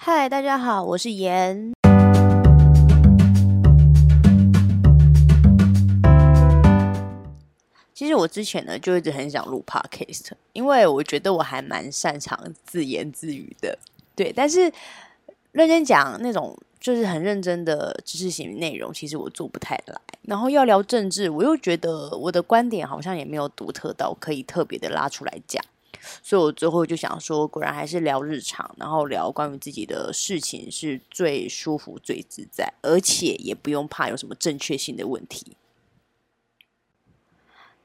嗨，大家好，我是妍。其实我之前呢就一直很想录 podcast，因为我觉得我还蛮擅长自言自语的。对，但是认真讲那种就是很认真的知识型内容，其实我做不太来。然后要聊政治，我又觉得我的观点好像也没有独特到可以特别的拉出来讲。所以我最后就想说，果然还是聊日常，然后聊关于自己的事情是最舒服、最自在，而且也不用怕有什么正确性的问题。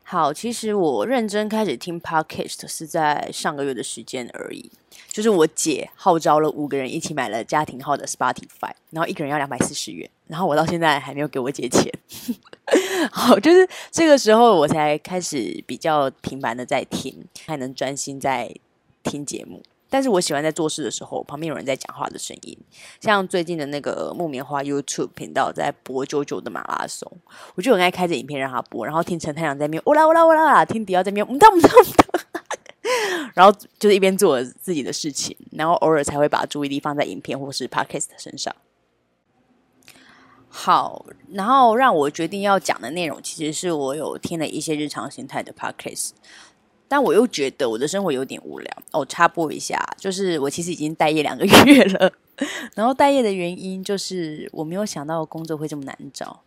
好，其实我认真开始听 podcast 是在上个月的时间而已。就是我姐号召了五个人一起买了家庭号的 Spotify，然后一个人要两百四十元，然后我到现在还没有给我姐钱。好，就是这个时候我才开始比较频繁的在听，还能专心在听节目。但是我喜欢在做事的时候，旁边有人在讲话的声音，像最近的那个木棉花 YouTube 频道在播九九的马拉松，我就很爱开着影片让他播，然后听陈太阳在面，呜啦呜啦我啦，听迪奥在面，唔当唔当唔当，然后就是一边做自己的事情，然后偶尔才会把注意力放在影片或是 Podcast 身上。好，然后让我决定要讲的内容，其实是我有听了一些日常形态的 Podcast。但我又觉得我的生活有点无聊哦。插播一下，就是我其实已经待业两个 月了，然后待业的原因就是我没有想到工作会这么难找。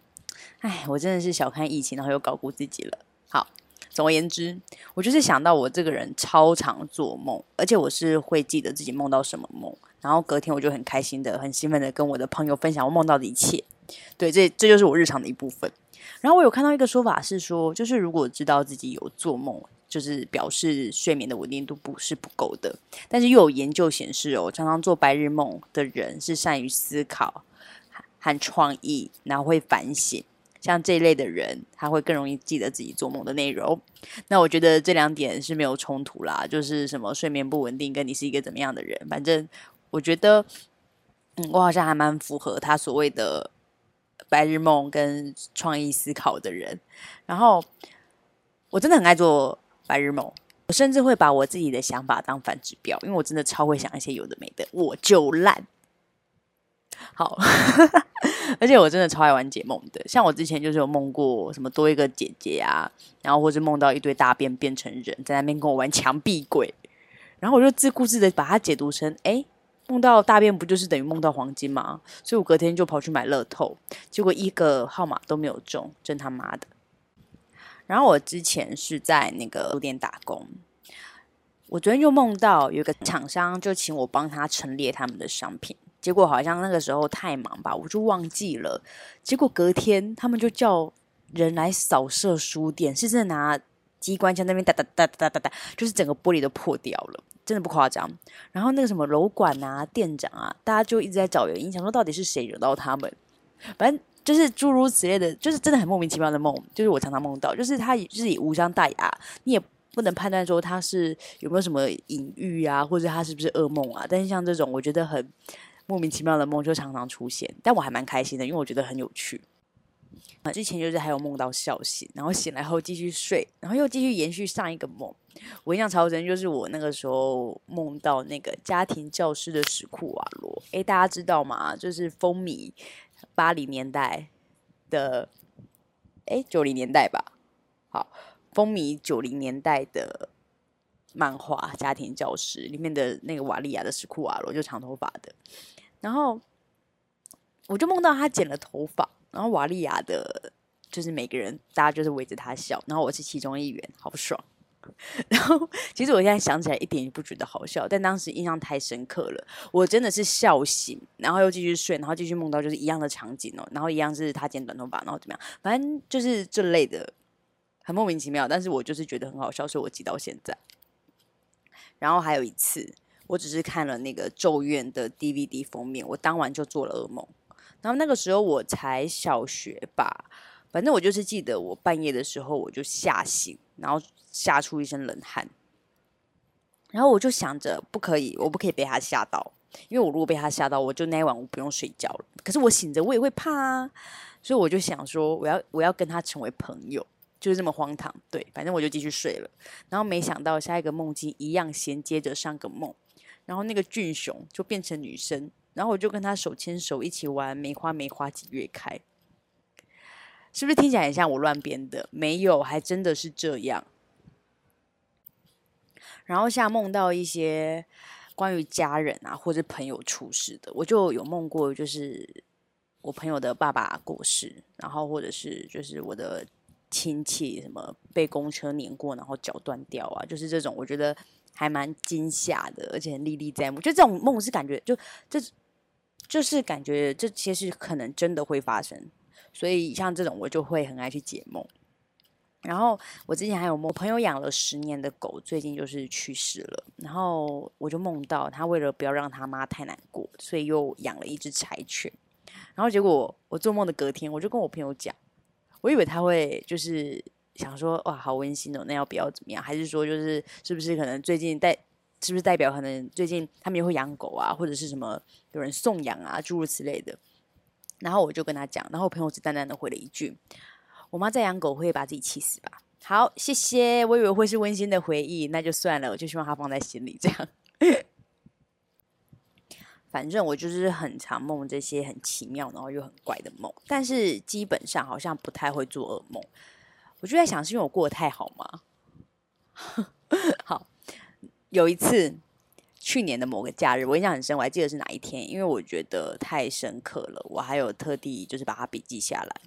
哎，我真的是小看疫情，然后又高估自己了。好，总而言之，我就是想到我这个人超常做梦，而且我是会记得自己梦到什么梦，然后隔天我就很开心的、很兴奋的跟我的朋友分享我梦到的一切。对，这这就是我日常的一部分。然后我有看到一个说法是说，就是如果知道自己有做梦。就是表示睡眠的稳定度不是不够的，但是又有研究显示哦，常常做白日梦的人是善于思考和创意，然后会反省。像这一类的人，他会更容易记得自己做梦的内容。那我觉得这两点是没有冲突啦，就是什么睡眠不稳定，跟你是一个怎么样的人，反正我觉得，嗯，我好像还蛮符合他所谓的白日梦跟创意思考的人。然后我真的很爱做。白日梦，我甚至会把我自己的想法当反指标，因为我真的超会想一些有的没的，我就烂。好，而且我真的超爱玩解梦的，像我之前就是有梦过什么多一个姐姐啊，然后或是梦到一堆大便变成人在那边跟我玩墙壁鬼，然后我就自顾自的把它解读成，哎，梦到大便不就是等于梦到黄金吗？所以我隔天就跑去买乐透，结果一个号码都没有中，真他妈的！然后我之前是在那个书店打工，我昨天就梦到有个厂商就请我帮他陈列他们的商品，结果好像那个时候太忙吧，我就忘记了。结果隔天他们就叫人来扫射书店，是真的拿机关枪那边哒哒哒哒哒哒，就是整个玻璃都破掉了，真的不夸张。然后那个什么楼管啊、店长啊，大家就一直在找原因，想说到底是谁惹到他们，反正。就是诸如此类的，就是真的很莫名其妙的梦，就是我常常梦到，就是他就是以无伤大雅，你也不能判断说他是有没有什么隐喻啊，或者他是不是噩梦啊。但是像这种我觉得很莫名其妙的梦，就常常出现，但我还蛮开心的，因为我觉得很有趣。啊，之前就是还有梦到笑醒，然后醒来后继续睡，然后又继续延续上一个梦。我印象超深，就是我那个时候梦到那个家庭教师的史库瓦罗，诶，大家知道吗？就是风靡。八零年代的，哎，九零年代吧。好，风靡九零年代的漫画《家庭教师》里面的那个瓦利亚的史库瓦罗，就长头发的。然后我就梦到他剪了头发，然后瓦利亚的，就是每个人大家就是围着他笑，然后我是其中一员，好爽。然后，其实我现在想起来一点也不觉得好笑，但当时印象太深刻了，我真的是笑醒，然后又继续睡，然后继续梦到就是一样的场景哦，然后一样是他剪短头发，然后怎么样，反正就是这类的，很莫名其妙，但是我就是觉得很好笑，所以我记到现在。然后还有一次，我只是看了那个《咒怨》的 DVD 封面，我当晚就做了噩梦，然后那个时候我才小学吧。反正我就是记得，我半夜的时候我就吓醒，然后吓出一身冷汗，然后我就想着不可以，我不可以被他吓到，因为我如果被他吓到，我就那一晚我不用睡觉了。可是我醒着我也会怕啊，所以我就想说，我要我要跟他成为朋友，就是这么荒唐。对，反正我就继续睡了。然后没想到下一个梦境一样衔接着上个梦，然后那个俊雄就变成女生，然后我就跟他手牵手一起玩梅花梅花几月开，是不是听起来很像我乱编的？没有，还真的是这样。然后像梦到一些关于家人啊或者朋友出事的，我就有梦过，就是我朋友的爸爸过世，然后或者是就是我的亲戚什么被公车碾过，然后脚断掉啊，就是这种，我觉得还蛮惊吓的，而且历历在目。就这种梦是感觉，就这就是感觉这些事可能真的会发生，所以像这种我就会很爱去解梦。然后我之前还有我朋友养了十年的狗，最近就是去世了。然后我就梦到他为了不要让他妈太难过，所以又养了一只柴犬。然后结果我做梦的隔天，我就跟我朋友讲，我以为他会就是想说哇好温馨哦，那要不要怎么样？还是说就是是不是可能最近代是不是代表可能最近他们也会养狗啊，或者是什么有人送养啊诸如此类的。然后我就跟他讲，然后我朋友只淡淡的回了一句。我妈在养狗会把自己气死吧？好，谢谢。我以为会是温馨的回忆，那就算了。我就希望他放在心里这样。反正我就是很常梦这些很奇妙，然后又很怪的梦，但是基本上好像不太会做噩梦。我就在想，是因为我过得太好吗？好，有一次去年的某个假日，我印象很深，我还记得是哪一天，因为我觉得太深刻了，我还有特地就是把它笔记下来。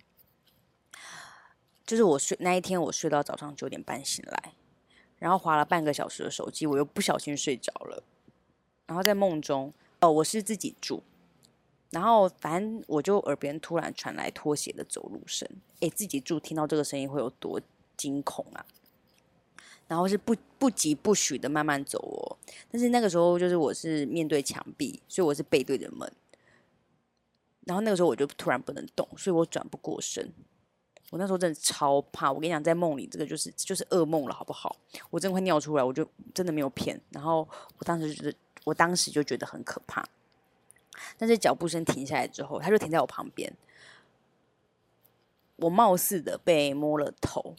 就是我睡那一天，我睡到早上九点半醒来，然后划了半个小时的手机，我又不小心睡着了。然后在梦中，哦，我是自己住，然后反正我就耳边突然传来拖鞋的走路声。诶，自己住听到这个声音会有多惊恐啊？然后是不不疾不徐的慢慢走哦。但是那个时候就是我是面对墙壁，所以我是背对着门。然后那个时候我就突然不能动，所以我转不过身。我那时候真的超怕，我跟你讲，在梦里这个就是就是噩梦了，好不好？我真的快尿出来，我就真的没有骗。然后我当时觉得，我当时就觉得很可怕。但是脚步声停下来之后，他就停在我旁边。我貌似的被摸了头，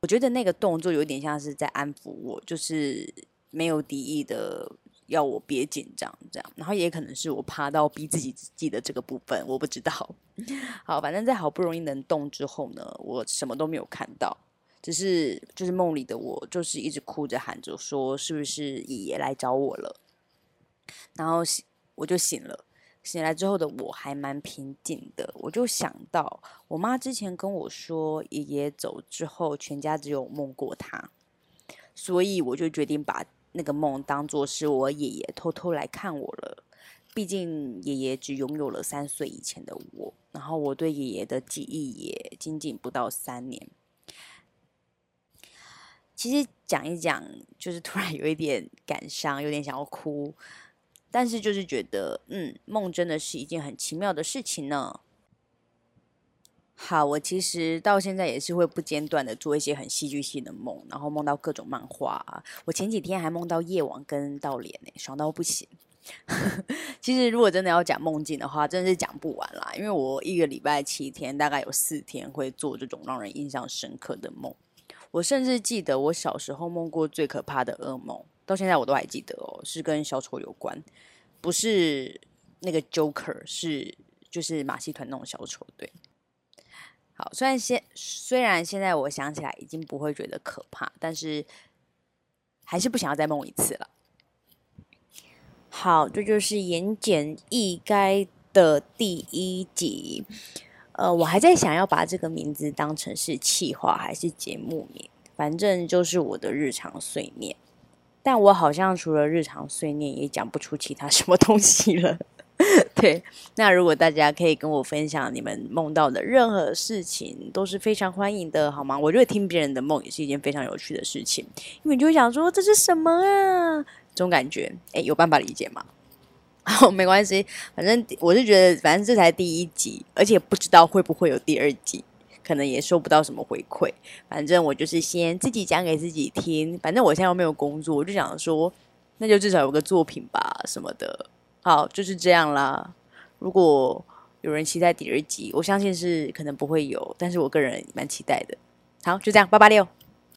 我觉得那个动作有点像是在安抚我，就是没有敌意的。要我别紧张，这样，然后也可能是我怕到逼自己记得这个部分，我不知道。好，反正在好不容易能动之后呢，我什么都没有看到，只是就是梦里的我，就是一直哭着喊着说，是不是爷爷来找我了？然后醒，我就醒了。醒来之后的我还蛮平静的，我就想到我妈之前跟我说，爷爷走之后，全家只有梦过他，所以我就决定把。那个梦当做是我爷爷偷偷来看我了，毕竟爷爷只拥有了三岁以前的我，然后我对爷爷的记忆也仅仅不到三年。其实讲一讲，就是突然有一点感伤，有点想要哭，但是就是觉得，嗯，梦真的是一件很奇妙的事情呢。好，我其实到现在也是会不间断的做一些很戏剧性的梦，然后梦到各种漫画。我前几天还梦到夜王跟道莲呢，爽到不行。其实如果真的要讲梦境的话，真的是讲不完啦，因为我一个礼拜七天，大概有四天会做这种让人印象深刻的梦。我甚至记得我小时候梦过最可怕的噩梦，到现在我都还记得哦，是跟小丑有关，不是那个 Joker，是就是马戏团那种小丑，对。好，虽然现虽然现在我想起来已经不会觉得可怕，但是还是不想要再梦一次了。好，这就是言简意赅的第一集。呃，我还在想要把这个名字当成是气话还是节目名，反正就是我的日常碎念。但我好像除了日常碎念，也讲不出其他什么东西了。对，那如果大家可以跟我分享你们梦到的任何事情，都是非常欢迎的，好吗？我觉得听别人的梦也是一件非常有趣的事情，因为你就会想说这是什么啊？这种感觉，哎，有办法理解吗？好，没关系，反正我是觉得，反正这才第一集，而且不知道会不会有第二集，可能也收不到什么回馈。反正我就是先自己讲给自己听，反正我现在又没有工作，我就想说，那就至少有个作品吧，什么的。好，就是这样啦。如果有人期待第二集，我相信是可能不会有，但是我个人蛮期待的。好，就这样，八八六。